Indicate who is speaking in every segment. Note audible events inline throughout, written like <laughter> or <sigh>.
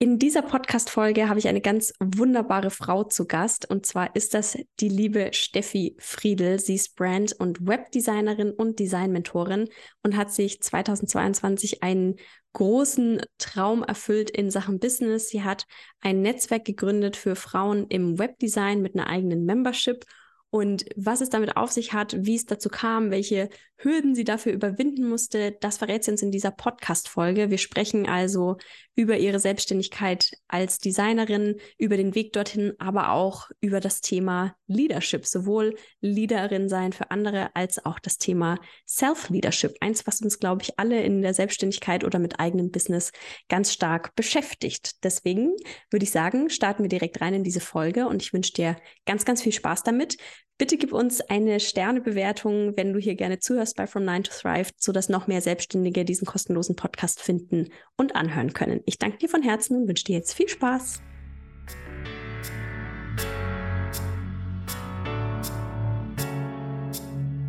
Speaker 1: In dieser Podcast-Folge habe ich eine ganz wunderbare Frau zu Gast und zwar ist das die liebe Steffi Friedel. Sie ist Brand- und Webdesignerin und Designmentorin und hat sich 2022 einen großen Traum erfüllt in Sachen Business. Sie hat ein Netzwerk gegründet für Frauen im Webdesign mit einer eigenen Membership und was es damit auf sich hat, wie es dazu kam, welche Hürden sie dafür überwinden musste, das verrät sie uns in dieser Podcast-Folge. Wir sprechen also über ihre Selbstständigkeit als Designerin, über den Weg dorthin, aber auch über das Thema Leadership, sowohl Leaderin sein für andere als auch das Thema Self-Leadership. Eins, was uns, glaube ich, alle in der Selbstständigkeit oder mit eigenem Business ganz stark beschäftigt. Deswegen würde ich sagen, starten wir direkt rein in diese Folge und ich wünsche dir ganz, ganz viel Spaß damit. Bitte gib uns eine Sternebewertung, wenn du hier gerne zuhörst bei From Nine to Thrive, sodass noch mehr Selbstständige diesen kostenlosen Podcast finden und anhören können. Ich danke dir von Herzen und wünsche dir jetzt viel Spaß.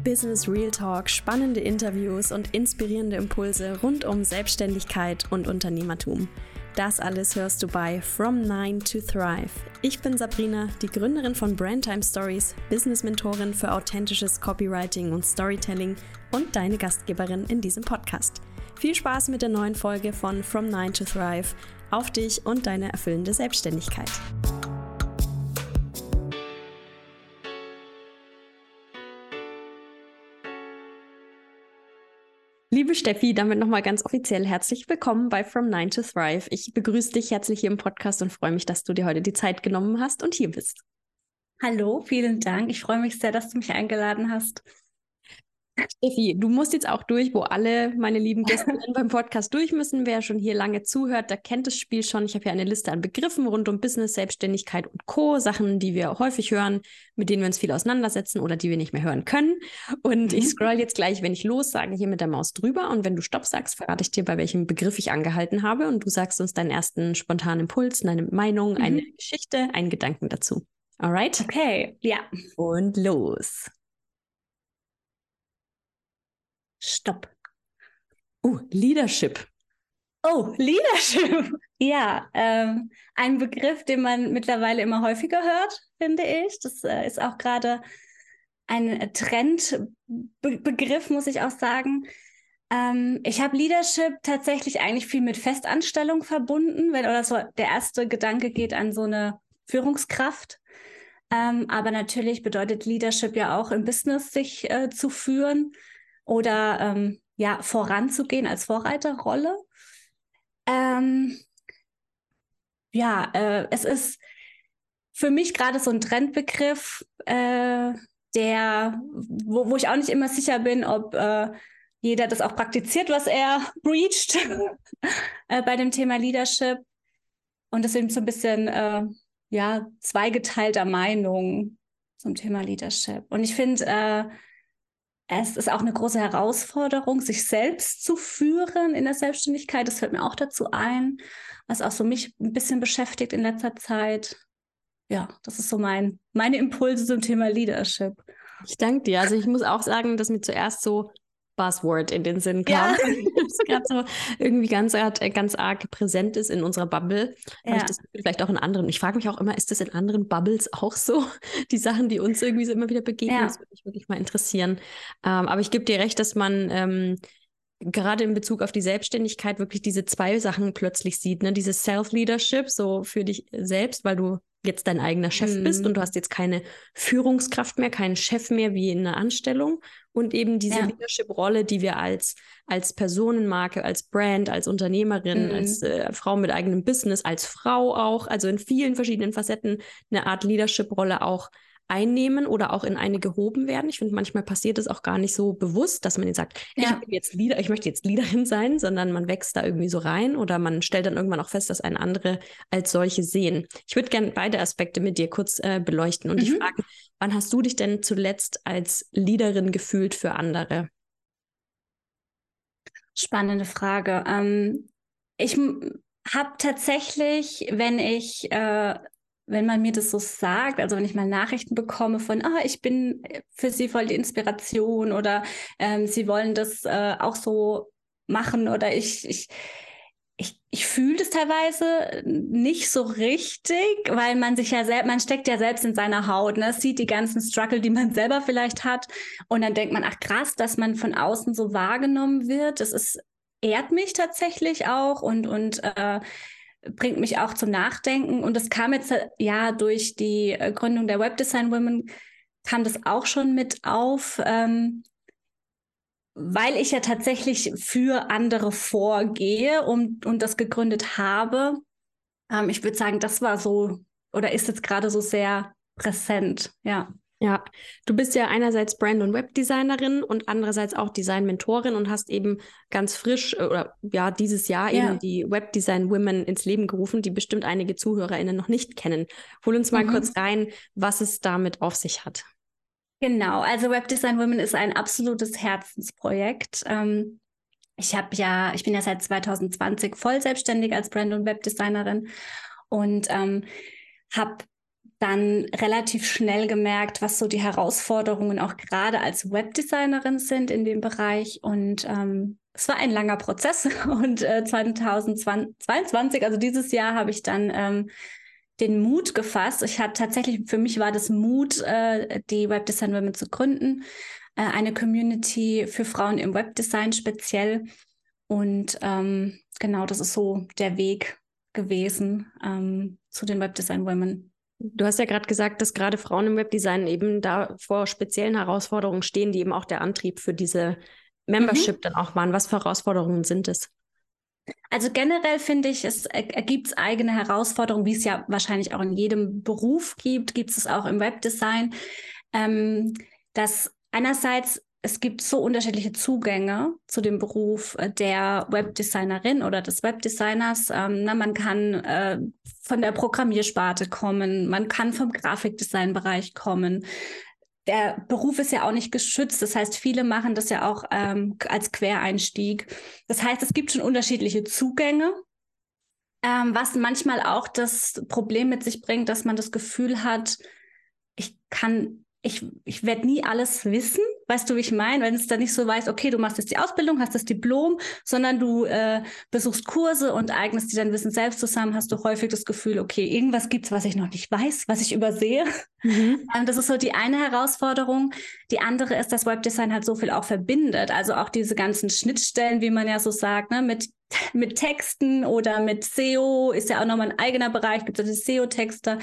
Speaker 1: Business Real Talk, spannende Interviews und inspirierende Impulse rund um Selbstständigkeit und Unternehmertum. Das alles hörst du bei From Nine to Thrive. Ich bin Sabrina, die Gründerin von Brandtime Stories, Business-Mentorin für authentisches Copywriting und Storytelling und deine Gastgeberin in diesem Podcast. Viel Spaß mit der neuen Folge von From Nine to Thrive auf dich und deine erfüllende Selbstständigkeit. Liebe Steffi, damit nochmal ganz offiziell herzlich willkommen bei From Nine to Thrive. Ich begrüße dich herzlich hier im Podcast und freue mich, dass du dir heute die Zeit genommen hast und hier bist.
Speaker 2: Hallo, vielen Dank. Ich freue mich sehr, dass du mich eingeladen hast.
Speaker 1: Steffi, du musst jetzt auch durch, wo alle meine lieben Gäste beim Podcast durch müssen. Wer schon hier lange zuhört, der kennt das Spiel schon. Ich habe hier eine Liste an Begriffen rund um Business, Selbstständigkeit und Co. Sachen, die wir häufig hören, mit denen wir uns viel auseinandersetzen oder die wir nicht mehr hören können. Und mhm. ich scroll jetzt gleich, wenn ich los sage, hier mit der Maus drüber. Und wenn du Stopp sagst, verrate ich dir, bei welchem Begriff ich angehalten habe. Und du sagst uns deinen ersten spontanen Impuls, deine Meinung, mhm. eine Geschichte, einen Gedanken dazu. Alright?
Speaker 2: Okay, ja.
Speaker 1: Und los.
Speaker 2: Stopp.
Speaker 1: Oh, Leadership.
Speaker 2: Oh, Leadership. <laughs> Ja, ähm, ein Begriff, den man mittlerweile immer häufiger hört, finde ich. Das äh, ist auch gerade ein Trendbegriff, muss ich auch sagen. Ähm, ich habe Leadership tatsächlich eigentlich viel mit Festanstellung verbunden, wenn oder so der erste Gedanke geht an so eine Führungskraft. Ähm, aber natürlich bedeutet Leadership ja auch im Business sich äh, zu führen oder ähm, ja, voranzugehen als Vorreiterrolle. Ähm, ja, äh, es ist für mich gerade so ein Trendbegriff, äh, der, wo, wo ich auch nicht immer sicher bin, ob äh, jeder das auch praktiziert, was er <laughs> preacht <laughs> äh, bei dem Thema Leadership. Und deswegen so ein bisschen, äh, ja, zweigeteilter Meinung zum Thema Leadership. Und ich finde, äh, es ist auch eine große Herausforderung, sich selbst zu führen in der Selbstständigkeit. Das fällt mir auch dazu ein, was auch so mich ein bisschen beschäftigt in letzter Zeit. Ja, das ist so mein, meine Impulse zum Thema Leadership.
Speaker 1: Ich danke dir. Also ich muss auch sagen, dass mir zuerst so Buzzword in den Sinn kam. Ja. <laughs> <laughs> das gerade so irgendwie ganz, äh, ganz arg präsent ist in unserer Bubble. Ja. Vielleicht auch in anderen. Ich frage mich auch immer, ist das in anderen Bubbles auch so? <laughs> Die Sachen, die uns irgendwie so immer wieder begegnen, ja. das würde mich wirklich mal interessieren. Ähm, aber ich gebe dir recht, dass man ähm, gerade in Bezug auf die Selbstständigkeit wirklich diese zwei Sachen plötzlich sieht, ne? Dieses Self-Leadership, so für dich selbst, weil du jetzt dein eigener Chef mhm. bist und du hast jetzt keine Führungskraft mehr, keinen Chef mehr wie in einer Anstellung und eben diese ja. Leadership-Rolle, die wir als, als Personenmarke, als Brand, als Unternehmerin, mhm. als äh, Frau mit eigenem Business, als Frau auch, also in vielen verschiedenen Facetten eine Art Leadership-Rolle auch einnehmen oder auch in eine gehoben werden. Ich finde, manchmal passiert es auch gar nicht so bewusst, dass man jetzt sagt, ja. ich bin jetzt Leader, ich möchte jetzt Leaderin sein, sondern man wächst da irgendwie so rein oder man stellt dann irgendwann auch fest, dass ein andere als solche sehen. Ich würde gerne beide Aspekte mit dir kurz äh, beleuchten und mhm. dich fragen, wann hast du dich denn zuletzt als Leaderin gefühlt für andere?
Speaker 2: Spannende Frage. Ähm, ich habe tatsächlich, wenn ich äh, wenn man mir das so sagt, also wenn ich mal Nachrichten bekomme von, ah, ich bin für Sie voll die Inspiration oder ähm, Sie wollen das äh, auch so machen oder ich, ich, ich, ich fühle das teilweise nicht so richtig, weil man sich ja selbst, man steckt ja selbst in seiner Haut, ne? sieht die ganzen Struggle, die man <laughs> selber vielleicht hat. Und dann denkt man, ach krass, dass man von außen so wahrgenommen wird. Das ist, ehrt mich tatsächlich auch und, und äh, bringt mich auch zum Nachdenken. Und das kam jetzt ja durch die äh, Gründung der Webdesign Women, kam das auch schon mit auf. Ähm, weil ich ja tatsächlich für andere vorgehe und, und das gegründet habe. Ähm, ich würde sagen, das war so oder ist jetzt gerade so sehr präsent, ja.
Speaker 1: Ja, du bist ja einerseits Brand- und Webdesignerin und andererseits auch Design-Mentorin und hast eben ganz frisch äh, oder ja, dieses Jahr ja. eben die Webdesign Women ins Leben gerufen, die bestimmt einige ZuhörerInnen noch nicht kennen. Hol uns mal mhm. kurz rein, was es damit auf sich hat.
Speaker 2: Genau, also Webdesign Women ist ein absolutes Herzensprojekt. Ähm, ich habe ja, ich bin ja seit 2020 voll selbstständig als Brand- und Webdesignerin und ähm, habe dann relativ schnell gemerkt, was so die Herausforderungen auch gerade als Webdesignerin sind in dem Bereich. Und ähm, es war ein langer Prozess. <laughs> Und äh, 2022, also dieses Jahr, habe ich dann ähm, den Mut gefasst. Ich hatte tatsächlich, für mich war das Mut, äh, die Webdesign Women zu gründen. Äh, eine Community für Frauen im Webdesign speziell. Und ähm, genau, das ist so der Weg gewesen ähm, zu den Webdesign Women.
Speaker 1: Du hast ja gerade gesagt, dass gerade Frauen im Webdesign eben da vor speziellen Herausforderungen stehen, die eben auch der Antrieb für diese Membership mhm. dann auch waren. Was für Herausforderungen sind es?
Speaker 2: Also generell finde ich, es ergibt eigene Herausforderungen, wie es ja wahrscheinlich auch in jedem Beruf gibt, gibt es auch im Webdesign, ähm, dass einerseits es gibt so unterschiedliche Zugänge zu dem Beruf äh, der Webdesignerin oder des Webdesigners. Ähm, na, man kann äh, von der Programmiersparte kommen, man kann vom Grafikdesignbereich kommen der Beruf ist ja auch nicht geschützt. Das heißt, viele machen das ja auch ähm, als Quereinstieg. Das heißt, es gibt schon unterschiedliche Zugänge, ähm, was manchmal auch das Problem mit sich bringt, dass man das Gefühl hat, ich kann, ich, ich werde nie alles wissen. Weißt du, wie ich meine? Wenn es dann nicht so weiß, okay, du machst jetzt die Ausbildung, hast das Diplom, sondern du äh, besuchst Kurse und eignest dir dein Wissen selbst zusammen, hast du häufig das Gefühl, okay, irgendwas gibt es, was ich noch nicht weiß, was ich übersehe. Mhm. <laughs> Ähm, das ist so die eine Herausforderung. Die andere ist, dass Webdesign halt so viel auch verbindet. Also auch diese ganzen Schnittstellen, wie man ja so sagt, ne, mit mit Texten oder mit SEO ist ja auch nochmal ein eigener Bereich, gibt es SEO-Texte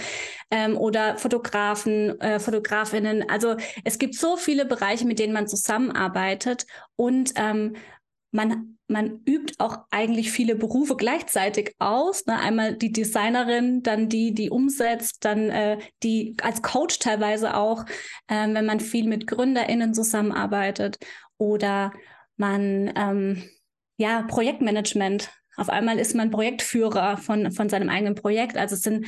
Speaker 2: ähm, oder Fotografen, äh, Fotografinnen. Also es gibt so viele Bereiche, mit denen man zusammenarbeitet und ähm, man, man übt auch eigentlich viele Berufe gleichzeitig aus. Ne? Einmal die Designerin, dann die, die umsetzt, dann äh, die als Coach teilweise auch, äh, wenn man viel mit GründerInnen zusammenarbeitet oder man ähm, ja, Projektmanagement. Auf einmal ist man Projektführer von, von seinem eigenen Projekt. Also es sind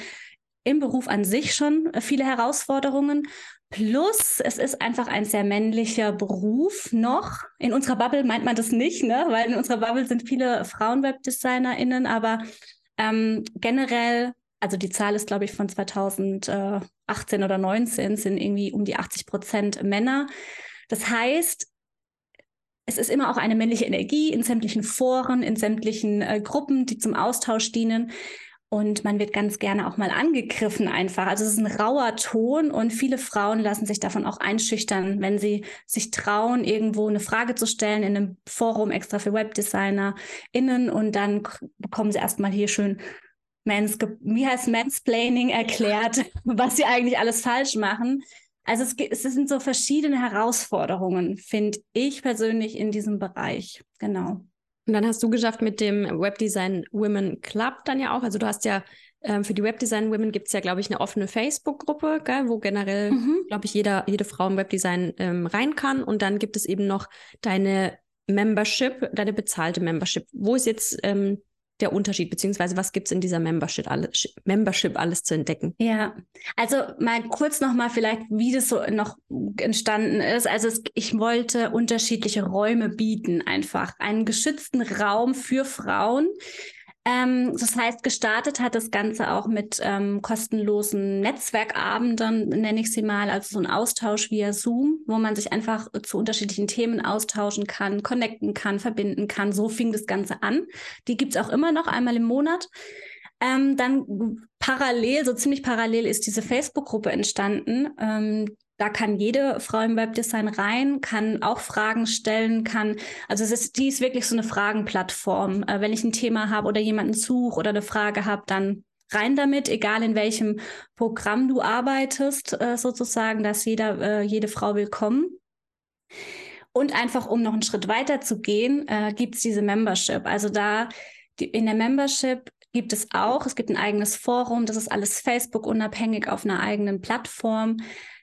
Speaker 2: im Beruf an sich schon viele Herausforderungen. Plus, es ist einfach ein sehr männlicher Beruf noch. In unserer Bubble meint man das nicht, ne? weil in unserer Bubble sind viele Frauen-WebdesignerInnen, aber ähm, generell, also die Zahl ist, glaube ich, von 2018 oder 19, sind irgendwie um die 80 Prozent Männer. Das heißt, es ist immer auch eine männliche Energie in sämtlichen Foren, in sämtlichen äh, Gruppen, die zum Austausch dienen. Und man wird ganz gerne auch mal angegriffen einfach. Also es ist ein rauer Ton und viele Frauen lassen sich davon auch einschüchtern, wenn sie sich trauen, irgendwo eine Frage zu stellen in einem Forum extra für WebdesignerInnen und dann bekommen sie erstmal hier schön Mans, wie heißt Mansplaining erklärt, <laughs> was sie eigentlich alles falsch machen. Also es, es sind so verschiedene Herausforderungen, finde ich persönlich in diesem Bereich. Genau.
Speaker 1: Und dann hast du geschafft mit dem Webdesign Women Club dann ja auch. Also du hast ja ähm, für die Webdesign Women gibt es ja, glaube ich, eine offene Facebook-Gruppe, wo generell, mhm. glaube ich, jeder, jede Frau im Webdesign ähm, rein kann. Und dann gibt es eben noch deine Membership, deine bezahlte Membership. Wo ist jetzt ähm, der Unterschied, beziehungsweise was gibt es in dieser Membership alles, Membership alles zu entdecken?
Speaker 2: Ja, also mal kurz nochmal vielleicht, wie das so noch entstanden ist. Also es, ich wollte unterschiedliche Räume bieten, einfach einen geschützten Raum für Frauen, Ähm, das heißt, gestartet hat das Ganze auch mit ähm, kostenlosen Netzwerkabenden, nenne ich sie mal, also so ein Austausch via Zoom, wo man sich einfach zu unterschiedlichen Themen austauschen kann, connecten kann, verbinden kann. So fing das Ganze an. Die gibt es auch immer noch einmal im Monat. Ähm, dann parallel, so ziemlich parallel ist diese Facebook-Gruppe entstanden. Ähm, da kann jede Frau im Webdesign rein, kann auch Fragen stellen, kann, also es ist, die ist wirklich so eine Fragenplattform. Äh, wenn ich ein Thema habe oder jemanden suche oder eine Frage habe, dann rein damit, egal in welchem Programm du arbeitest, äh, sozusagen, dass jeder, äh, jede Frau willkommen. Und einfach, um noch einen Schritt weiter zu gehen, äh, gibt es diese Membership. Also da die, in der Membership gibt es auch, es gibt ein eigenes Forum, das ist alles Facebook unabhängig auf einer eigenen Plattform.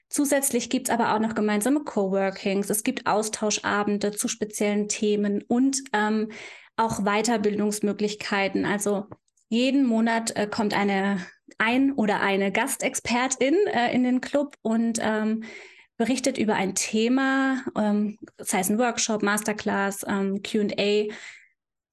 Speaker 2: Zusätzlich gibt es aber auch noch gemeinsame Coworkings, es gibt Austauschabende zu speziellen Themen und ähm, auch Weiterbildungsmöglichkeiten. Also jeden Monat äh, kommt eine ein oder eine Gastexpertin äh, in den Club und ähm, berichtet über ein Thema, ähm, das heißt ein Workshop, Masterclass, ähm, QA,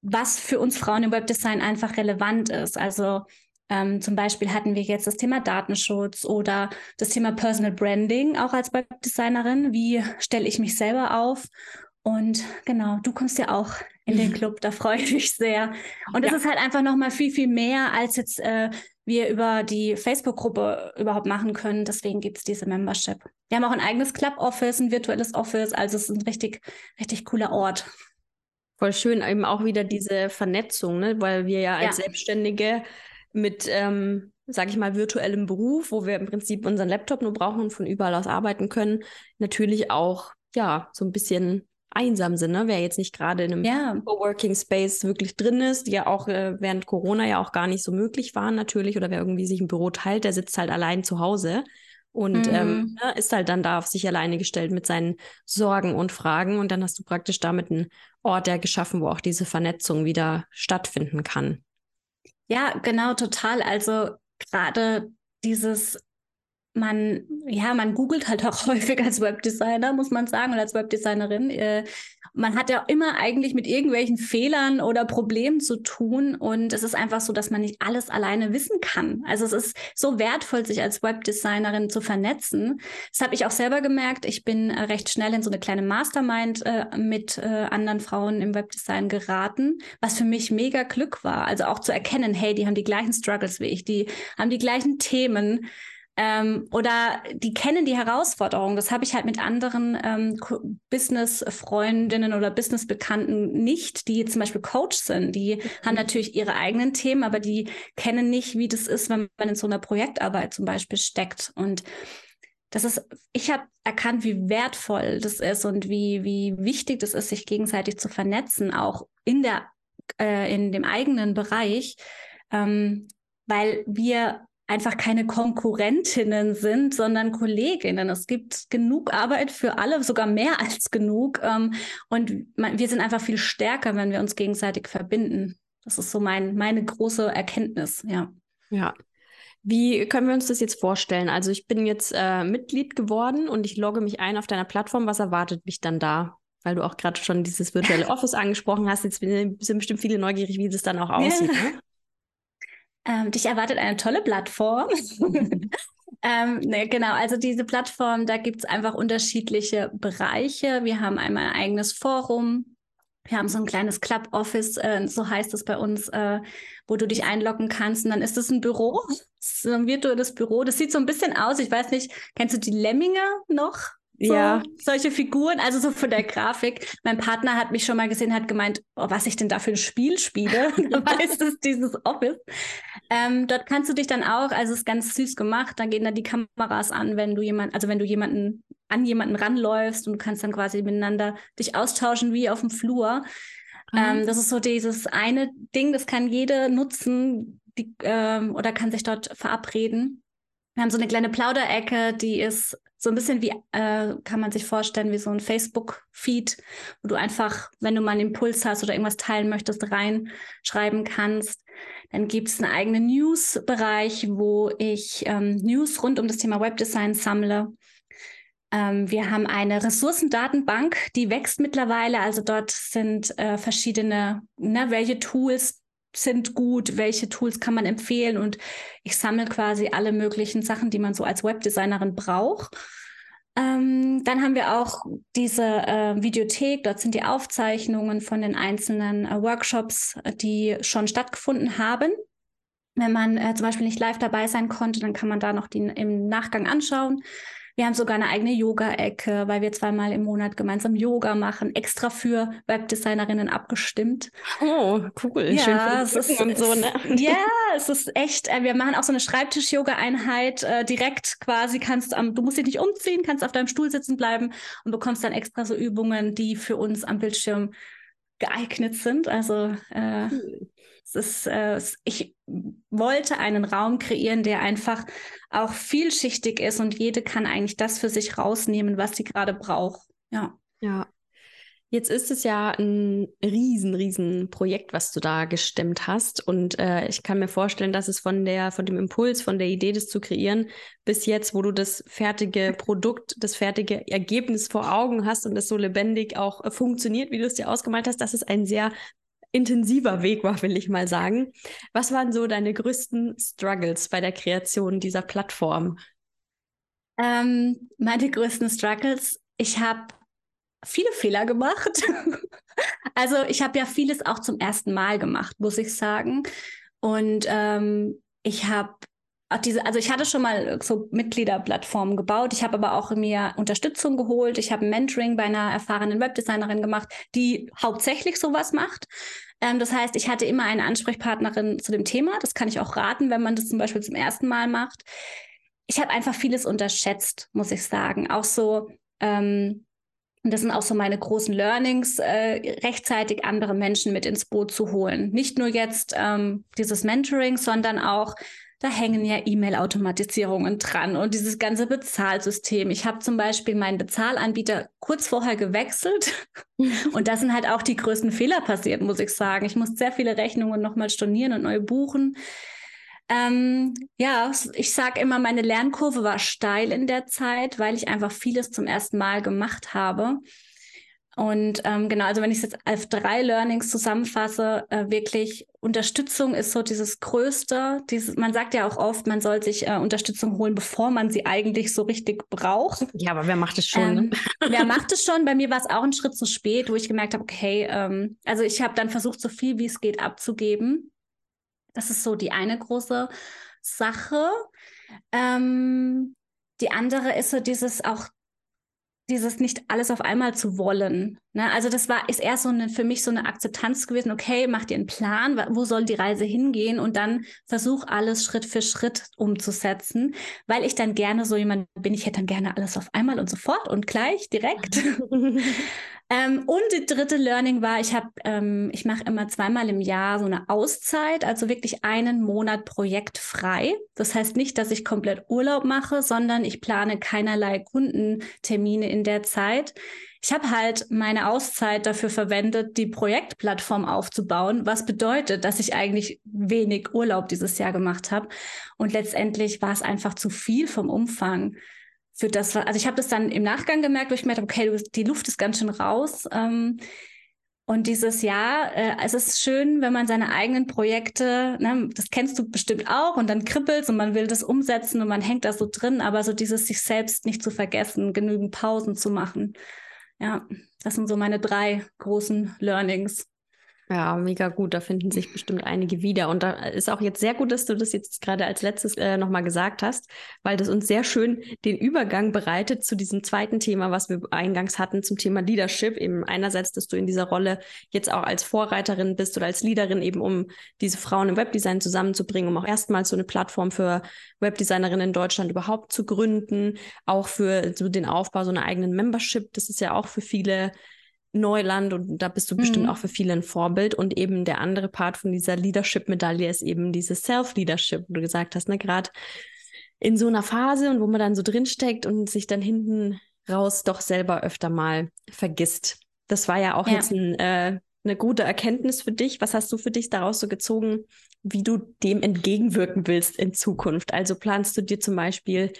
Speaker 2: was für uns Frauen im Webdesign einfach relevant ist. Also ähm, zum Beispiel hatten wir jetzt das Thema Datenschutz oder das Thema Personal Branding auch als Webdesignerin. Wie stelle ich mich selber auf? Und genau, du kommst ja auch in den <laughs> Club, da freue ich mich sehr. Und das ja. ist halt einfach nochmal viel, viel mehr, als jetzt äh, wir über die Facebook-Gruppe überhaupt machen können. Deswegen gibt es diese Membership. Wir haben auch ein eigenes Club-Office, ein virtuelles Office, also es ist ein richtig, richtig cooler Ort.
Speaker 1: Voll schön, eben auch wieder diese Vernetzung, ne? weil wir ja als ja. Selbstständige mit, ähm, sage ich mal, virtuellem Beruf, wo wir im Prinzip unseren Laptop nur brauchen und von überall aus arbeiten können, natürlich auch, ja, so ein bisschen einsam sind, ne? wer jetzt nicht gerade in einem ja. Coworking Space wirklich drin ist, die ja auch äh, während Corona ja auch gar nicht so möglich waren natürlich, oder wer irgendwie sich ein Büro teilt, der sitzt halt allein zu Hause und mhm. ähm, ne, ist halt dann da auf sich alleine gestellt mit seinen Sorgen und Fragen und dann hast du praktisch damit einen Ort der geschaffen, wo auch diese Vernetzung wieder stattfinden kann.
Speaker 2: Ja, genau, total. Also gerade dieses man, ja, man googelt halt auch <laughs> häufig als Webdesigner, muss man sagen, oder als Webdesignerin. Äh, man hat ja immer eigentlich mit irgendwelchen Fehlern oder Problemen zu tun. Und es ist einfach so, dass man nicht alles alleine wissen kann. Also es ist so wertvoll, sich als Webdesignerin zu vernetzen. Das habe ich auch selber gemerkt. Ich bin äh, recht schnell in so eine kleine Mastermind äh, mit anderen Frauen im Webdesign geraten, was für mich mega Glück war. Also auch zu erkennen, hey, die haben die gleichen Struggles wie ich, die haben die gleichen Themen. Ähm, oder die kennen die Herausforderungen. Das habe ich halt mit anderen ähm, Business-Freundinnen oder Business-Bekannten nicht, die zum Beispiel Coach sind. Die mhm. haben natürlich ihre eigenen Themen, aber die kennen nicht, wie das ist, wenn man in so einer Projektarbeit zum Beispiel steckt. Und das ist, ich habe erkannt, wie wertvoll das ist und wie, wie wichtig das ist, sich gegenseitig zu vernetzen, auch in der, äh, in dem eigenen Bereich, ähm, weil wir einfach keine Konkurrentinnen sind, sondern Kolleginnen. Es gibt genug Arbeit für alle, sogar mehr <laughs> als genug. Ähm, und wir sind einfach viel stärker, wenn wir uns gegenseitig verbinden. Das ist so mein, meine große Erkenntnis, ja.
Speaker 1: Ja. Wie können wir uns das jetzt vorstellen? Also ich bin jetzt äh, Mitglied geworden und ich logge mich ein auf deiner Plattform. Was erwartet mich dann da? Weil du auch gerade schon dieses virtuelle <laughs> Office angesprochen hast. Jetzt sind bestimmt viele neugierig, wie das dann auch aussieht. Ja. Ne?
Speaker 2: Ähm, dich erwartet eine tolle Plattform. <laughs> ähm, ne, genau, also diese Plattform, da gibt es einfach unterschiedliche Bereiche. Wir haben einmal ein eigenes Forum. Wir haben so ein kleines Club-Office, äh, so heißt es bei uns, äh, wo du dich einloggen kannst. Und dann ist es ein Büro, <laughs> so ein virtuelles Büro. Das sieht so ein bisschen aus, ich weiß nicht, kennst du die Lemminge noch? So, ja. Solche Figuren, also so von der Grafik. Mein Partner hat mich schon mal gesehen, hat gemeint, oh, was ich denn da für ein Spiel spiele. <laughs> da weiß es dieses Office. Ähm, dort kannst du dich dann auch, also es ist ganz süß gemacht, da gehen dann die Kameras an, wenn du jemand, also wenn du jemanden an jemanden ranläufst und du kannst dann quasi miteinander dich austauschen wie auf dem Flur. Mhm. Ähm, das ist so dieses eine Ding, das kann jede nutzen die, ähm, oder kann sich dort verabreden. Wir haben so eine kleine Plauderecke, die ist so ein bisschen wie, äh, kann man sich vorstellen, wie so ein Facebook-Feed, wo du einfach, wenn du mal einen Impuls hast oder irgendwas teilen möchtest, reinschreiben kannst. Dann gibt es einen eigenen News-Bereich, wo ich ähm, News rund um das Thema Webdesign sammle. Ähm, wir haben eine Ressourcendatenbank, die wächst mittlerweile. Also dort sind äh, verschiedene, ne, welche Tools sind gut, welche Tools kann man empfehlen und ich sammle quasi alle möglichen Sachen, die man so als Webdesignerin braucht. Ähm, dann haben wir auch diese äh, Videothek, dort sind die Aufzeichnungen von den einzelnen äh, Workshops, die schon stattgefunden haben. Wenn man äh, zum Beispiel nicht live dabei sein konnte, dann kann man da noch die im Nachgang anschauen. Wir haben sogar eine eigene Yoga-Ecke, weil wir zweimal im Monat gemeinsam Yoga machen, extra für Webdesignerinnen abgestimmt.
Speaker 1: Oh, cool.
Speaker 2: Ja, Schön es ist, und so, ne? ja, es ist echt, äh, wir machen auch so eine Schreibtisch-Yoga-Einheit äh, direkt quasi, kannst am, du musst dich nicht umziehen, kannst auf deinem Stuhl sitzen bleiben und bekommst dann extra so Übungen, die für uns am Bildschirm geeignet sind. Also äh, es ist, äh, ich wollte einen Raum kreieren, der einfach auch vielschichtig ist und jede kann eigentlich das für sich rausnehmen, was sie gerade braucht. Ja.
Speaker 1: Ja. Jetzt ist es ja ein riesen, riesen Projekt, was du da gestemmt hast. Und äh, ich kann mir vorstellen, dass es von der, von dem Impuls, von der Idee, das zu kreieren, bis jetzt, wo du das fertige Produkt, das fertige Ergebnis vor Augen hast und es so lebendig auch äh, funktioniert, wie du es dir ausgemalt hast, dass es ein sehr intensiver Weg war, will ich mal sagen. Was waren so deine größten Struggles bei der Kreation dieser Plattform?
Speaker 2: Ähm, meine größten Struggles, ich habe viele Fehler gemacht. <laughs> also ich habe ja vieles auch zum ersten Mal gemacht, muss ich sagen. Und ähm, ich habe diese, also ich hatte schon mal so Mitgliederplattformen gebaut. Ich habe aber auch mir Unterstützung geholt. Ich habe ein Mentoring bei einer erfahrenen Webdesignerin gemacht, die hauptsächlich sowas macht. Ähm, das heißt, ich hatte immer eine Ansprechpartnerin zu dem Thema. Das kann ich auch raten, wenn man das zum Beispiel zum ersten Mal macht. Ich habe einfach vieles unterschätzt, muss ich sagen. Auch so ähm, und das sind auch so meine großen Learnings, äh, rechtzeitig andere Menschen mit ins Boot zu holen. Nicht nur jetzt ähm, dieses Mentoring, sondern auch, da hängen ja E-Mail-Automatisierungen dran und dieses ganze Bezahlsystem. Ich habe zum Beispiel meinen Bezahlanbieter kurz vorher gewechselt und da sind halt auch die größten Fehler passiert, muss ich sagen. Ich muss sehr viele Rechnungen nochmal stornieren und neu buchen. Ähm, ja, ich sage immer, meine Lernkurve war steil in der Zeit, weil ich einfach vieles zum ersten Mal gemacht habe. Und ähm, genau, also wenn ich es jetzt auf drei Learnings zusammenfasse, äh, wirklich Unterstützung ist so dieses Größte. Dieses, man sagt ja auch oft, man soll sich äh, Unterstützung holen, bevor man sie eigentlich so richtig braucht.
Speaker 1: Ja, aber wer macht es schon?
Speaker 2: Ähm, ne? <laughs> wer <laughs> macht es schon? Bei mir war es auch ein Schritt zu spät, wo ich gemerkt habe, okay, ähm, also ich habe dann versucht, so viel wie es geht abzugeben. Das ist so die eine große Sache. Ähm, die andere ist so dieses auch dieses nicht alles auf einmal zu wollen. Ne? Also das war ist erst so eine, für mich so eine Akzeptanz gewesen. Okay, mach dir einen Plan, wo soll die Reise hingehen und dann versuch alles Schritt für Schritt umzusetzen, weil ich dann gerne so jemand bin. Ich hätte dann gerne alles auf einmal und sofort und gleich direkt. <laughs> Ähm, und die dritte Learning war, ich habe, ähm, ich mache immer zweimal im Jahr so eine Auszeit, also wirklich einen Monat projektfrei. Das heißt nicht, dass ich komplett Urlaub mache, sondern ich plane keinerlei Kundentermine in der Zeit. Ich habe halt meine Auszeit dafür verwendet, die Projektplattform aufzubauen, was bedeutet, dass ich eigentlich wenig Urlaub dieses Jahr gemacht habe. Und letztendlich war es einfach zu viel vom Umfang für das, also ich habe das dann im Nachgang gemerkt, wo ich gemerkt habe, okay, die Luft ist ganz schön raus. Ähm, und dieses Jahr, äh, es ist schön, wenn man seine eigenen Projekte, ne, das kennst du bestimmt auch, und dann kribbelt und man will das umsetzen und man hängt da so drin, aber so dieses sich selbst nicht zu vergessen, genügend Pausen zu machen. Ja, das sind so meine drei großen Learnings.
Speaker 1: Ja, mega gut. Da finden sich bestimmt einige wieder. Und da ist auch jetzt sehr gut, dass du das jetzt gerade als letztes äh, nochmal gesagt hast, weil das uns sehr schön den Übergang bereitet zu diesem zweiten Thema, was wir eingangs hatten, zum Thema Leadership. Eben einerseits, dass du in dieser Rolle jetzt auch als Vorreiterin bist oder als Leaderin, eben um diese Frauen im Webdesign zusammenzubringen, um auch erstmals so eine Plattform für Webdesignerinnen in Deutschland überhaupt zu gründen, auch für so den Aufbau so einer eigenen Membership. Das ist ja auch für viele Neuland und da bist du bestimmt mhm. auch für viele ein Vorbild. Und eben der andere Part von dieser Leadership-Medaille ist eben dieses Self-Leadership, wo du gesagt hast, ne, gerade in so einer Phase und wo man dann so drinsteckt und sich dann hinten raus doch selber öfter mal vergisst. Das war ja auch ja. jetzt ein, äh, eine gute Erkenntnis für dich. Was hast du für dich daraus so gezogen, wie du dem entgegenwirken willst in Zukunft? Also planst du dir zum Beispiel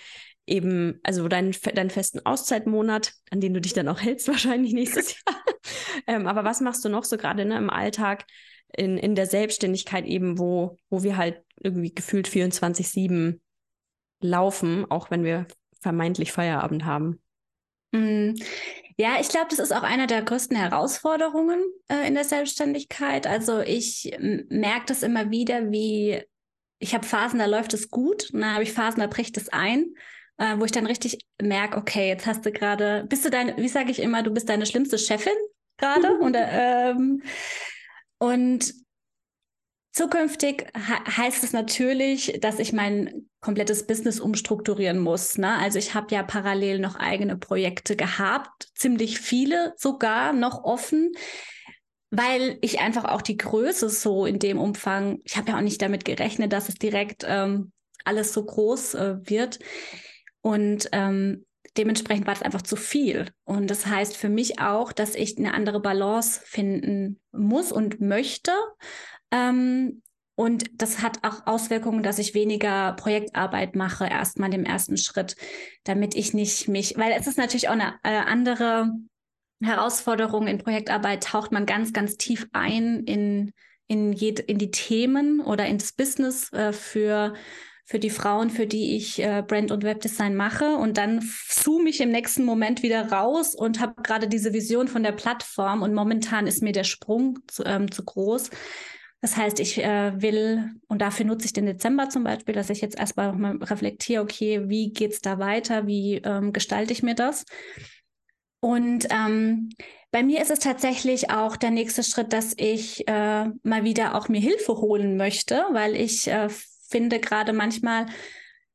Speaker 1: eben, also deinen, deinen festen Auszeitmonat, an den du dich dann auch hältst, <laughs> wahrscheinlich nächstes <laughs> Jahr. ähm, aber was machst du noch so gerade ne, im Alltag, in, in der Selbstständigkeit eben, wo, wo wir halt irgendwie gefühlt 24-7 laufen, auch wenn wir vermeintlich Feierabend haben.
Speaker 2: Mm. Ja, ich glaube, das ist auch einer der größten Herausforderungen äh, in der Selbstständigkeit. Also ich merke das immer wieder, wie ich habe Phasen, da läuft es gut, und dann habe ich Phasen, da bricht es ein, äh, wo ich dann richtig merke, okay, jetzt hast du gerade, bist du deine, wie sage ich immer, du bist deine schlimmste Chefin gerade <laughs> und, ähm, und Zukünftig heißt es natürlich, dass ich mein komplettes Business umstrukturieren muss. Ne? Also ich habe ja parallel noch eigene Projekte gehabt, ziemlich viele sogar noch offen, weil ich einfach auch die Größe so in dem Umfang, ich habe ja auch nicht damit gerechnet, dass es direkt ähm, alles so groß äh, wird. Und ähm, dementsprechend war das einfach zu viel. Und das heißt für mich auch, dass ich eine andere Balance finden muss und möchte. Ähm, und das hat auch Auswirkungen, dass ich weniger Projektarbeit mache, erstmal im ersten Schritt, damit ich nicht mich, weil es ist natürlich auch eine äh, andere Herausforderung in Projektarbeit, taucht man ganz, ganz tief ein in, in, jed, in die Themen oder ins Business äh, für für die Frauen, für die ich äh, Brand- und Webdesign mache. Und dann zoome ich im nächsten Moment wieder raus und habe gerade diese Vision von der Plattform. Und momentan ist mir der Sprung zu, ähm, zu groß. Das heißt, ich äh, will, und dafür nutze ich den Dezember zum Beispiel, dass ich jetzt erstmal nochmal reflektiere, okay, wie geht es da weiter? Wie ähm, gestalte ich mir das? Und ähm, bei mir ist es tatsächlich auch der nächste Schritt, dass ich äh, mal wieder auch mir Hilfe holen möchte, weil ich äh, finde gerade manchmal,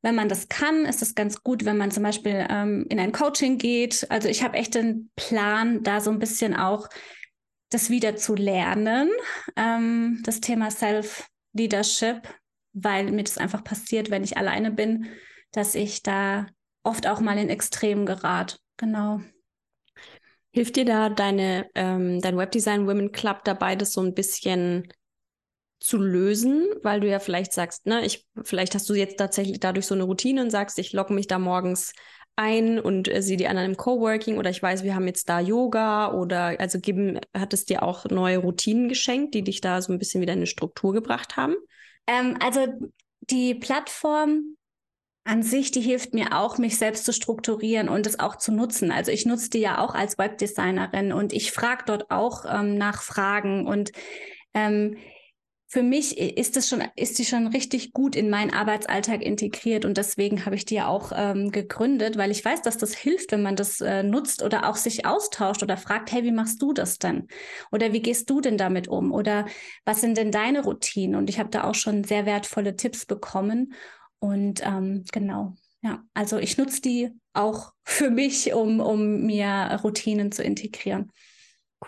Speaker 2: wenn man das kann, ist es ganz gut, wenn man zum Beispiel ähm, in ein Coaching geht. Also ich habe echt den Plan, da so ein bisschen auch das wieder zu lernen, ähm, das Thema Self-Leadership, weil mir das einfach passiert, wenn ich alleine bin, dass ich da oft auch mal in Extremen gerate. Genau.
Speaker 1: Hilft dir da deine, ähm, dein Webdesign Women Club dabei, das so ein bisschen zu lösen, weil du ja vielleicht sagst, ne, ich, vielleicht hast du jetzt tatsächlich dadurch so eine Routine und sagst, ich logge mich da morgens ein und äh, sehe die anderen im Coworking oder ich weiß, wir haben jetzt da Yoga oder also geben, hat es dir auch neue Routinen geschenkt, die dich da so ein bisschen wieder in eine Struktur gebracht haben?
Speaker 2: Ähm, also die Plattform an sich, die hilft mir auch, mich selbst zu strukturieren und es auch zu nutzen. Also ich nutze die ja auch als Webdesignerin und ich frage dort auch ähm, nach Fragen und ähm, für mich ist es schon, ist die schon richtig gut in meinen Arbeitsalltag integriert und deswegen habe ich die ja auch ähm, gegründet, weil ich weiß, dass das hilft, wenn man das äh, nutzt oder auch sich austauscht oder fragt, hey, wie machst du das denn? Oder wie gehst du denn damit um? Oder was sind denn deine Routinen? Und ich habe da auch schon sehr wertvolle Tipps bekommen und ähm, genau. Ja, also ich nutze die auch für mich, um, um mir Routinen zu integrieren.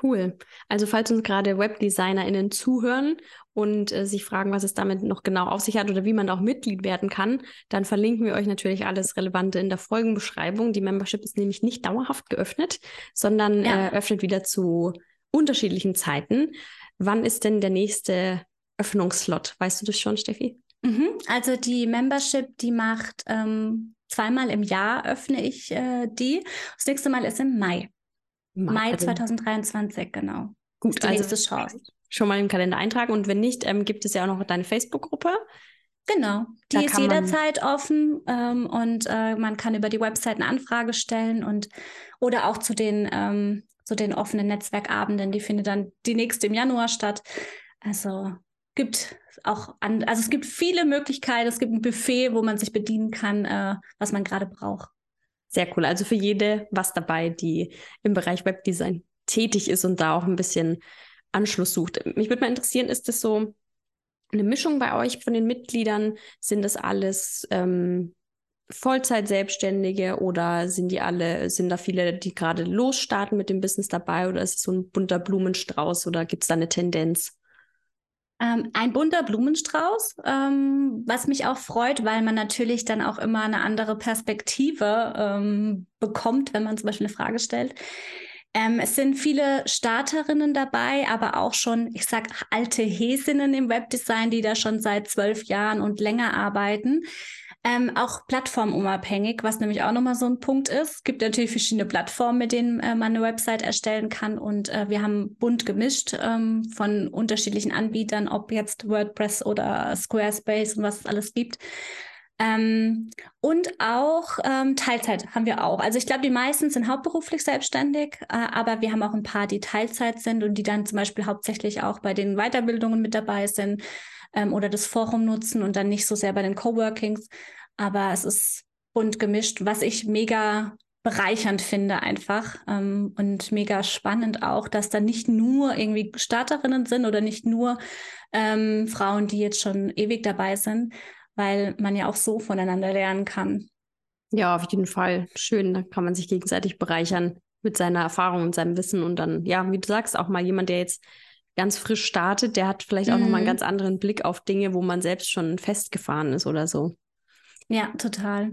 Speaker 1: Cool. Also falls uns gerade WebdesignerInnen zuhören und äh, sich fragen, was es damit noch genau auf sich hat oder wie man auch Mitglied werden kann, dann verlinken wir euch natürlich alles Relevante in der Folgenbeschreibung. Die Membership ist nämlich nicht dauerhaft geöffnet, sondern ja. äh, öffnet wieder zu unterschiedlichen Zeiten. Wann ist denn der nächste Öffnungsslot? Weißt du das schon, Steffi?
Speaker 2: Mhm. Also die Membership, die macht ähm, zweimal im Jahr öffne ich äh, die. Das nächste Mal ist im Mai. Mai, Mai 2023, genau.
Speaker 1: Gut, also Chance. schon mal im Kalender eintragen. Und wenn nicht, ähm, gibt es ja auch noch deine Facebook-Gruppe.
Speaker 2: Genau, die da ist jederzeit offen ähm, und äh, man kann über die Website eine Anfrage stellen und oder auch zu den, ähm, zu den offenen Netzwerkabenden, die findet dann die nächste im Januar statt. Also gibt auch an, also es gibt viele Möglichkeiten, es gibt ein Buffet, wo man sich bedienen kann, äh, was man gerade braucht.
Speaker 1: Sehr cool. Also für jede was dabei, die im Bereich Webdesign tätig ist und da auch ein bisschen Anschluss sucht. Mich würde mal interessieren, ist das so eine Mischung bei euch von den Mitgliedern? Sind das alles ähm, Vollzeit-Selbstständige oder sind die alle, sind da viele, die gerade losstarten mit dem Business dabei oder ist es so ein bunter Blumenstrauß oder gibt es da eine Tendenz?
Speaker 2: Ähm, ein bunter Blumenstrauß, ähm, was mich auch freut, weil man natürlich dann auch immer eine andere Perspektive ähm, bekommt, wenn man zum Beispiel eine Frage stellt. Ähm, es sind viele Starterinnen dabei, aber auch schon, ich sag, alte Häsinnen im Webdesign, die da schon seit zwölf Jahren und länger arbeiten. Ähm, auch plattformunabhängig, was nämlich auch nochmal so ein Punkt ist. Es gibt natürlich verschiedene Plattformen, mit denen äh, man eine Website erstellen kann. Und äh, wir haben bunt gemischt ähm, von unterschiedlichen Anbietern, ob jetzt WordPress oder Squarespace und was es alles gibt. Ähm, und auch ähm, Teilzeit haben wir auch. Also ich glaube, die meisten sind hauptberuflich selbstständig, äh, aber wir haben auch ein paar, die Teilzeit sind und die dann zum Beispiel hauptsächlich auch bei den Weiterbildungen mit dabei sind ähm, oder das Forum nutzen und dann nicht so sehr bei den Coworkings. Aber es ist bunt gemischt, was ich mega bereichernd finde einfach ähm, und mega spannend auch, dass da nicht nur irgendwie Starterinnen sind oder nicht nur ähm, Frauen, die jetzt schon ewig dabei sind, weil man ja auch so voneinander lernen kann.
Speaker 1: Ja, auf jeden Fall. Schön, da kann man sich gegenseitig bereichern mit seiner Erfahrung und seinem Wissen und dann, ja, wie du sagst, auch mal jemand, der jetzt ganz frisch startet, der hat vielleicht auch mhm. nochmal einen ganz anderen Blick auf Dinge, wo man selbst schon festgefahren ist oder so.
Speaker 2: Ja, total.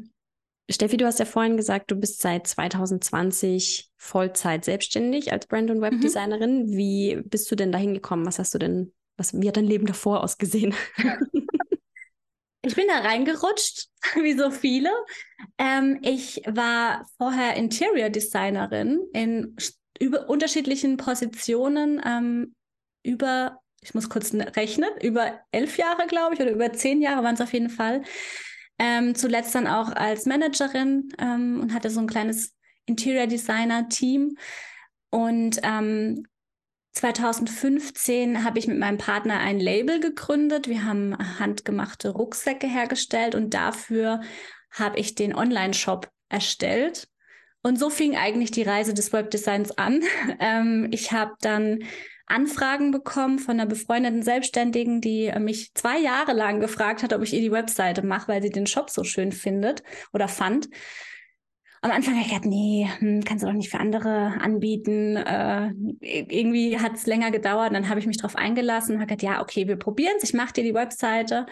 Speaker 1: Steffi, du hast ja vorhin gesagt, du bist seit 2020 Vollzeit selbstständig als Brand- und mhm. Webdesignerin. Mhm. Wie bist du denn dahin gekommen? Was hast du denn, was, wie hat dein Leben davor ausgesehen? <laughs>
Speaker 2: Ich bin da reingerutscht, <laughs> wie so viele. Ähm, ich war vorher Interior Designerin in über unterschiedlichen Positionen ähm, über, ich muss kurz rechnen, über elf Jahre, glaube ich, oder über zehn Jahre waren es auf jeden Fall. Ähm, zuletzt dann auch als Managerin ähm, und hatte so ein kleines Interior Designer Team. Und ähm, 2015 habe ich mit meinem Partner ein Label gegründet. Wir haben handgemachte Rucksäcke hergestellt und dafür habe ich den Online-Shop erstellt. Und so fing eigentlich die Reise des Webdesigns an. <laughs> Ähm, ich habe dann Anfragen bekommen von einer befreundeten Selbstständigen, die mich zwei Jahre lang gefragt hat, ob ich ihr die Webseite mache, weil sie den Shop so schön findet oder fand am Anfang habe ich gedacht, nee, hm, kannst du doch nicht für andere anbieten. Äh, irgendwie hat es länger gedauert. Dann habe ich mich darauf eingelassen und habe gedacht, ja, okay, wir probieren es. Ich mache dir die Webseite.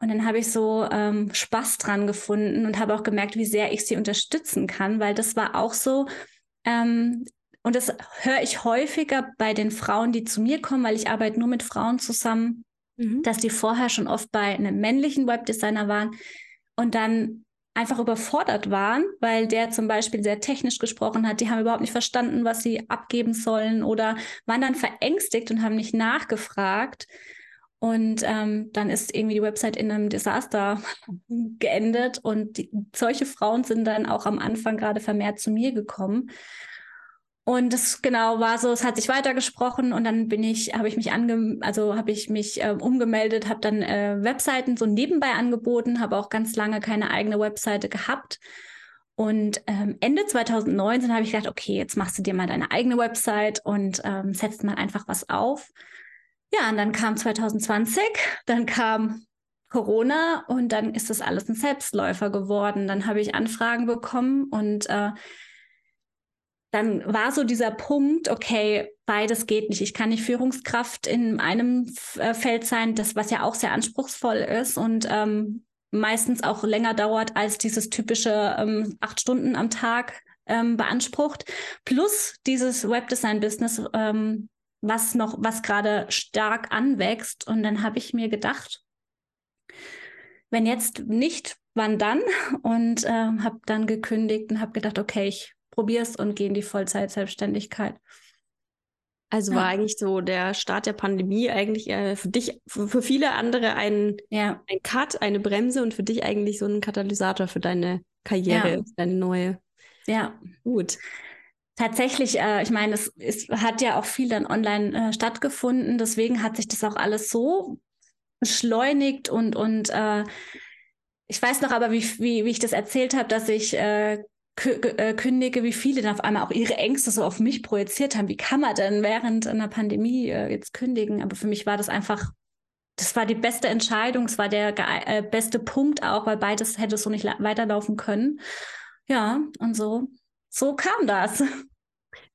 Speaker 2: Und dann habe ich so ähm, Spaß dran gefunden und habe auch gemerkt, wie sehr ich sie unterstützen kann, weil das war auch so. Ähm, und das höre ich häufiger bei den Frauen, die zu mir kommen, weil ich arbeite nur mit Frauen zusammen, mhm. dass die vorher schon oft bei einem männlichen Webdesigner waren und dann einfach überfordert waren, weil der zum Beispiel sehr technisch gesprochen hat. Die haben überhaupt nicht verstanden, was sie abgeben sollen oder waren dann verängstigt und haben nicht nachgefragt. Und ähm, dann ist irgendwie die Website in einem Desaster <laughs> geendet. Und die, solche Frauen sind dann auch am Anfang gerade vermehrt zu mir gekommen. Und das genau war so, es hat sich weitergesprochen und dann bin ich, habe ich mich ange, also habe ich mich äh, umgemeldet, habe dann äh, Webseiten so nebenbei angeboten, habe auch ganz lange keine eigene Webseite gehabt. Und ähm, Ende 2019 habe ich gedacht, okay, jetzt machst du dir mal deine eigene Website und ähm, setzt mal einfach was auf. Ja, und dann kam 2020, dann kam Corona und dann ist das alles ein Selbstläufer geworden. Dann habe ich Anfragen bekommen und äh, dann war so dieser Punkt, okay, beides geht nicht. Ich kann nicht Führungskraft in einem äh, Feld sein, das was ja auch sehr anspruchsvoll ist und ähm, meistens auch länger dauert als dieses typische ähm, acht Stunden am Tag ähm, beansprucht. Plus dieses Webdesign-Business, ähm, was noch, was gerade stark anwächst. Und dann habe ich mir gedacht, wenn jetzt nicht, wann dann? <laughs> Und äh, habe dann gekündigt und habe gedacht, okay, ich probierst und geh in die Vollzeit-Selbstständigkeit.
Speaker 1: Also ja. war eigentlich so der Start der Pandemie eigentlich äh, für dich, für, für, viele andere ein, ja. ein Cut, eine Bremse und für dich eigentlich so ein Katalysator für deine Karriere, ja. deine neue.
Speaker 2: Ja. Gut. Tatsächlich, äh, ich meine, es, es, hat ja auch viel dann online äh, stattgefunden, deswegen hat sich das auch alles so beschleunigt und, und äh, ich weiß noch aber, wie, wie, wie ich das erzählt habe, dass ich äh, äh, kündige, wie viele dann auf einmal auch ihre Ängste so auf mich projiziert haben. Wie kann man denn während einer Pandemie äh, jetzt kündigen? Aber für mich war das einfach, das war die beste Entscheidung, es war der äh, beste Punkt auch, weil beides hätte so nicht weiterlaufen können. Ja, und so, so kam das.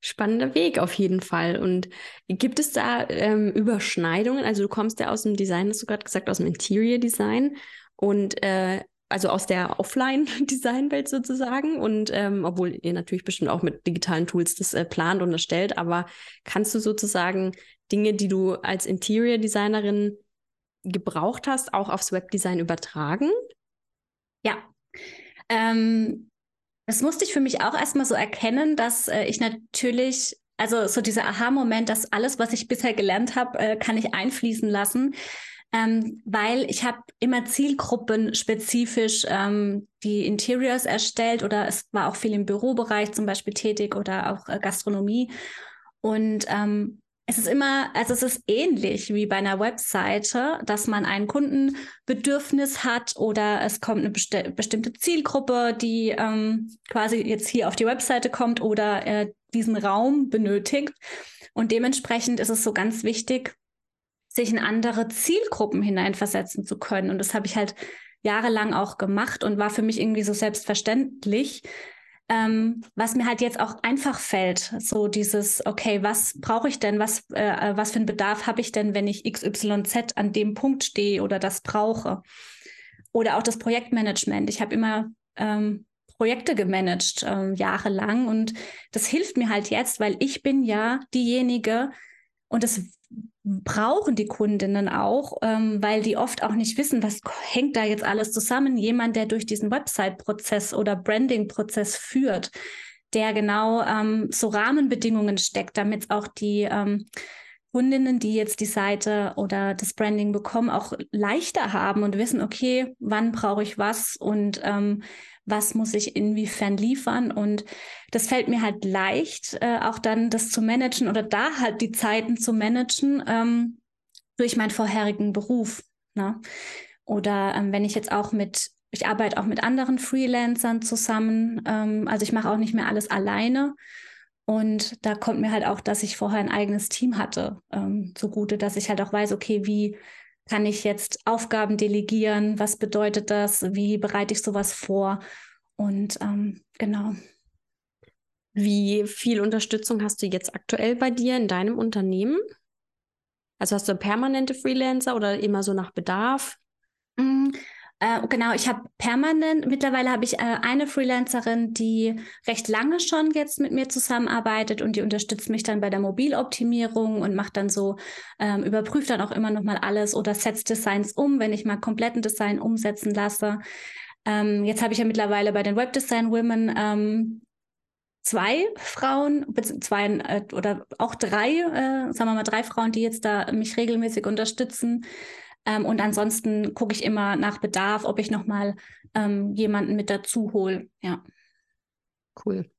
Speaker 1: Spannender Weg auf jeden Fall. Und gibt es da ähm, Überschneidungen? Also du kommst ja aus dem Design, hast du gerade gesagt, aus dem Interior Design. Und äh, also aus der Offline-Design-Welt sozusagen. Und ähm, obwohl ihr natürlich bestimmt auch mit digitalen Tools das äh, plant und erstellt, aber kannst du sozusagen Dinge, die du als Interior-Designerin gebraucht hast, auch aufs Webdesign übertragen?
Speaker 2: Ja. Ähm, das musste ich für mich auch erstmal so erkennen, dass äh, ich natürlich, also so dieser Aha-Moment, dass alles, was ich bisher gelernt habe, äh, kann ich einfließen lassen. Ähm, weil ich habe immer zielgruppenspezifisch ähm, die Interiors erstellt oder es war auch viel im Bürobereich zum Beispiel tätig oder auch äh, Gastronomie. Und ähm, es ist immer, also es ist ähnlich wie bei einer Webseite, dass man ein Kundenbedürfnis hat oder es kommt eine besti bestimmte Zielgruppe, die ähm, quasi jetzt hier auf die Webseite kommt oder äh, diesen Raum benötigt. Und dementsprechend ist es so ganz wichtig, sich in andere Zielgruppen hineinversetzen zu können. Und das habe ich halt jahrelang auch gemacht und war für mich irgendwie so selbstverständlich, ähm, was mir halt jetzt auch einfach fällt, so dieses, okay, was brauche ich denn, was, äh, was für einen Bedarf habe ich denn, wenn ich XYZ an dem Punkt stehe oder das brauche? Oder auch das Projektmanagement. Ich habe immer ähm, Projekte gemanagt, äh, jahrelang und das hilft mir halt jetzt, weil ich bin ja diejenige, und das brauchen die Kundinnen auch, ähm, weil die oft auch nicht wissen, was hängt da jetzt alles zusammen. Jemand, der durch diesen Website-Prozess oder Branding-Prozess führt, der genau ähm, so Rahmenbedingungen steckt, damit auch die ähm, Kundinnen, die jetzt die Seite oder das Branding bekommen, auch leichter haben und wissen, okay, wann brauche ich was und ähm, was muss ich inwiefern liefern. Und das fällt mir halt leicht, äh, auch dann das zu managen oder da halt die Zeiten zu managen ähm, durch meinen vorherigen Beruf. Ne? Oder ähm, wenn ich jetzt auch mit, ich arbeite auch mit anderen Freelancern zusammen, ähm, also ich mache auch nicht mehr alles alleine. Und da kommt mir halt auch, dass ich vorher ein eigenes Team hatte, ähm, zugute, dass ich halt auch weiß, okay, wie kann ich jetzt Aufgaben delegieren? Was bedeutet das? Wie bereite ich sowas vor? Und ähm, genau.
Speaker 1: Wie viel Unterstützung hast du jetzt aktuell bei dir in deinem Unternehmen? Also hast du permanente Freelancer oder immer so nach Bedarf?
Speaker 2: Äh, genau, ich habe permanent, mittlerweile habe ich äh, eine Freelancerin, die recht lange schon jetzt mit mir zusammenarbeitet und die unterstützt mich dann bei der Mobiloptimierung und macht dann so, ähm, überprüft dann auch immer nochmal alles oder setzt Designs um, wenn ich mal kompletten Design umsetzen lasse. Ähm, jetzt habe ich ja mittlerweile bei den Webdesign Women ähm, zwei Frauen, zwei äh, oder auch drei, äh, sagen wir mal drei Frauen, die jetzt da mich regelmäßig unterstützen. Ähm, und ansonsten gucke ich immer nach Bedarf, ob ich nochmal ähm, jemanden mit dazu hole. Ja.
Speaker 1: Cool.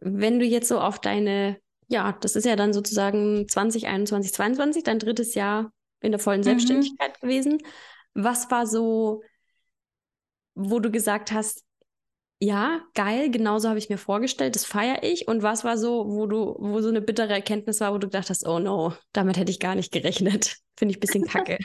Speaker 1: Wenn du jetzt so auf deine, ja, das ist ja dann sozusagen 2021, 2022, dein drittes Jahr in der vollen mhm. Selbstständigkeit mhm. gewesen. Was war so, wo du gesagt hast, ja, geil, genauso habe ich mir vorgestellt, das feiere ich. Und was war so, wo du, wo so eine bittere Erkenntnis war, wo du gedacht hast, oh no, damit hätte ich gar nicht gerechnet. <laughs> Finde ich ein bisschen kacke.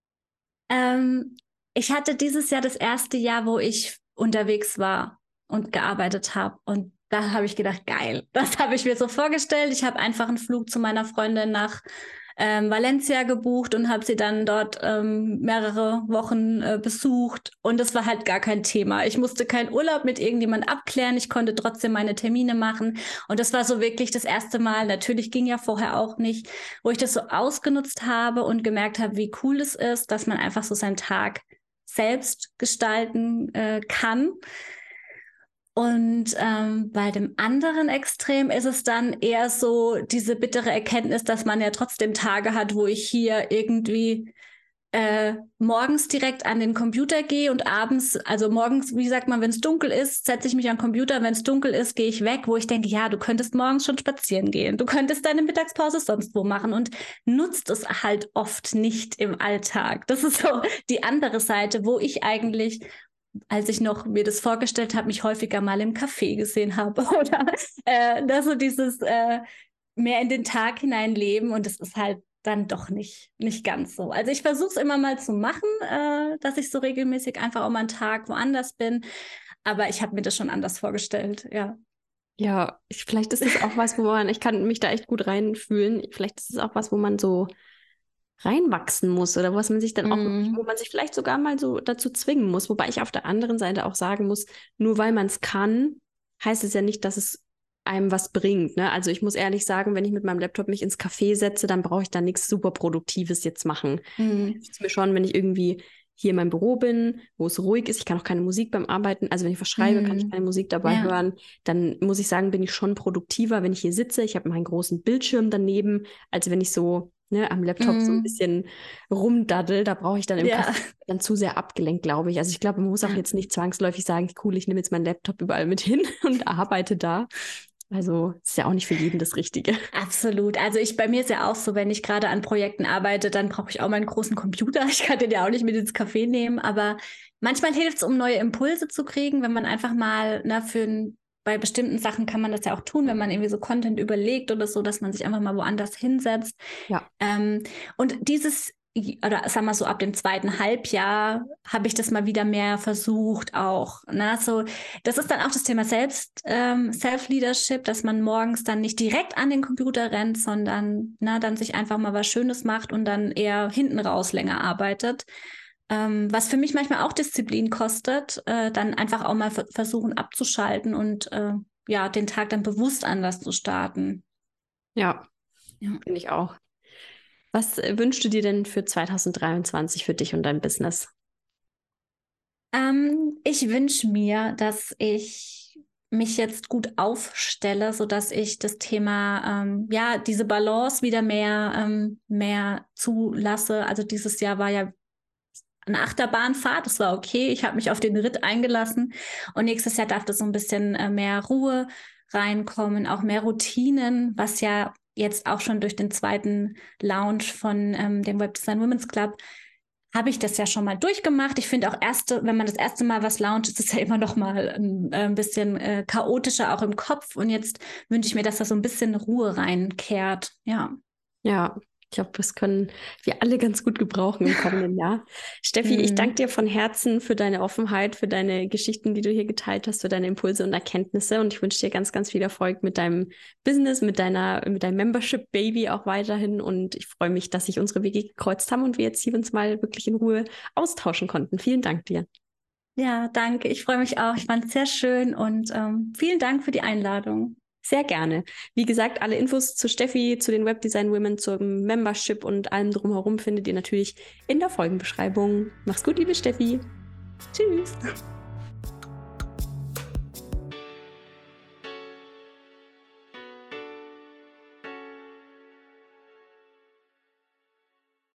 Speaker 1: <laughs>
Speaker 2: ähm, ich hatte dieses Jahr das erste Jahr, wo ich unterwegs war und gearbeitet habe. Und da habe ich gedacht, geil, <laughs> das habe ich mir so vorgestellt. Ich habe einfach einen Flug zu meiner Freundin nach ähm, Valencia gebucht und habe sie dann dort ähm, mehrere Wochen äh, besucht. Und das war halt gar kein Thema. Ich musste keinen Urlaub mit irgendjemand abklären. Ich konnte trotzdem meine Termine machen. Und das war so wirklich das erste Mal. Natürlich ging ja vorher auch nicht, wo ich das so ausgenutzt habe und gemerkt habe, wie cool es ist, dass man einfach so seinen Tag selbst gestalten äh, kann. Und ähm, bei dem anderen Extrem ist es dann eher so diese bittere Erkenntnis, dass man ja trotzdem Tage hat, wo ich hier irgendwie äh, morgens direkt an den Computer gehe und abends, also morgens, wie sagt man, wenn es dunkel ist, setze ich mich am Computer, wenn es dunkel ist, gehe ich weg, wo ich denke, ja, du könntest morgens schon spazieren gehen, du könntest deine Mittagspause sonst wo machen und nutzt es halt oft nicht im Alltag. Das ist so die andere Seite, wo ich eigentlich als ich noch mir das vorgestellt habe, mich häufiger mal im Café gesehen habe <laughs> oder äh, das so dieses äh, mehr in den Tag hineinleben und das ist halt dann doch nicht, nicht ganz so. Also ich versuche es immer mal zu machen, äh, dass ich so regelmäßig einfach auch mal einen Tag woanders bin, aber ich habe mir das schon anders vorgestellt, ja.
Speaker 1: Ja, ich, vielleicht ist es auch was, wo man, ich kann mich da echt gut reinfühlen. Vielleicht ist es auch was, wo man so reinwachsen muss oder was man sich dann auch, mm. wo man sich vielleicht sogar mal so dazu zwingen muss. Wobei ich auf der anderen Seite auch sagen muss, nur weil man es kann, heißt es ja nicht, dass es einem was bringt. Ne? Also ich muss ehrlich sagen, wenn ich mit meinem Laptop mich ins Café setze, dann brauche ich da nichts super Produktives jetzt machen. Es ist mir schon, wenn ich irgendwie hier in meinem Büro bin, wo es ruhig ist. Ich kann auch keine Musik beim Arbeiten. Also wenn ich was schreibe, mm. kann ich mhm. keine Musik dabei ja. hören. Dann muss ich sagen, bin ich schon produktiver, wenn ich hier sitze. Ich habe meinen großen Bildschirm daneben, als wenn ich so ne, am Laptop mm. so ein mhm. bisschen rumdaddel. Da brauche ich dann im ja. <laughs> dann zu sehr abgelenkt, glaube ich. Also ich glaube, man muss auch jetzt nicht zwangsläufig sagen, cool, ich nehme jetzt meinen Laptop überall mit hin <laughs> und arbeite da. Also ist ja auch nicht für jeden das Richtige.
Speaker 2: Absolut. Also ich bei mir ist ja auch so, wenn ich gerade an Projekten arbeite, dann brauche ich auch meinen großen Computer. <laughs> Ich kann den ja auch nicht mit ins Café nehmen, aber manchmal hilft es, um neue Impulse zu kriegen, wenn man einfach mal na, ne, für ein bei bestimmten Sachen kann man das ja auch tun, wenn man irgendwie so Content überlegt oder so, dass man sich einfach mal woanders hinsetzt. Ja. Ähm, und dieses oder sag mal so ab dem zweiten Halbjahr habe ich das mal wieder mehr versucht auch. Ne? So, das ist dann auch das Thema Selbst, ähm, Self-Leadership, dass man morgens dann nicht direkt an den Computer rennt, sondern na, ne, dann sich einfach mal was Schönes macht und dann eher hinten raus länger arbeitet. Ähm, was für mich manchmal auch Disziplin kostet, äh, dann einfach auch mal versuchen abzuschalten und äh, ja, den Tag dann bewusst anders zu starten.
Speaker 1: Ja, ja. finde ich auch. Was äh, wünschst du dir denn für 2023 für dich und dein Business?
Speaker 2: Ähm, ich wünsche mir, dass ich mich jetzt gut aufstelle, so dass ich das Thema, ähm, ja, diese Balance wieder mehr, ähm, mehr zulasse. Also dieses Jahr war ja eine Achterbahnfahrt, das war okay. Ich habe mich auf den Ritt eingelassen und nächstes Jahr darf das so ein bisschen äh, mehr Ruhe reinkommen, auch mehr Routinen, was ja jetzt auch schon durch den zweiten Launch von ähm, dem Web Design Women's Club habe ich das ja schon mal durchgemacht. Ich finde auch erste, wenn man das erste Mal was launcht, ist es ja immer noch mal ein, ein bisschen äh, chaotischer auch im Kopf. Und jetzt wünsche ich mir, dass da so ein bisschen Ruhe reinkehrt. Ja.
Speaker 1: Ja, ich glaube, das können wir alle ganz gut gebrauchen im kommenden Jahr. <laughs> Steffi, mhm. ich danke dir von Herzen für deine Offenheit, für deine Geschichten, die du hier geteilt hast, für deine Impulse und Erkenntnisse. Und ich wünsche dir ganz, ganz viel Erfolg mit deinem Business, mit deiner, mit deinem Membership Baby auch weiterhin. Und ich freue mich, dass sich unsere Wege gekreuzt haben und wir jetzt hier uns mal wirklich in Ruhe austauschen konnten. Vielen Dank dir.
Speaker 2: Ja, danke. Ich freue mich auch. Ich fand es sehr schön und ähm, vielen Dank für die Einladung.
Speaker 1: Sehr gerne. Wie gesagt, alle Infos zu Steffi, zu den Webdesign Women, zum Membership und allem drumherum findet ihr natürlich in der Folgenbeschreibung. Mach's gut, liebe Steffi. Tschüss.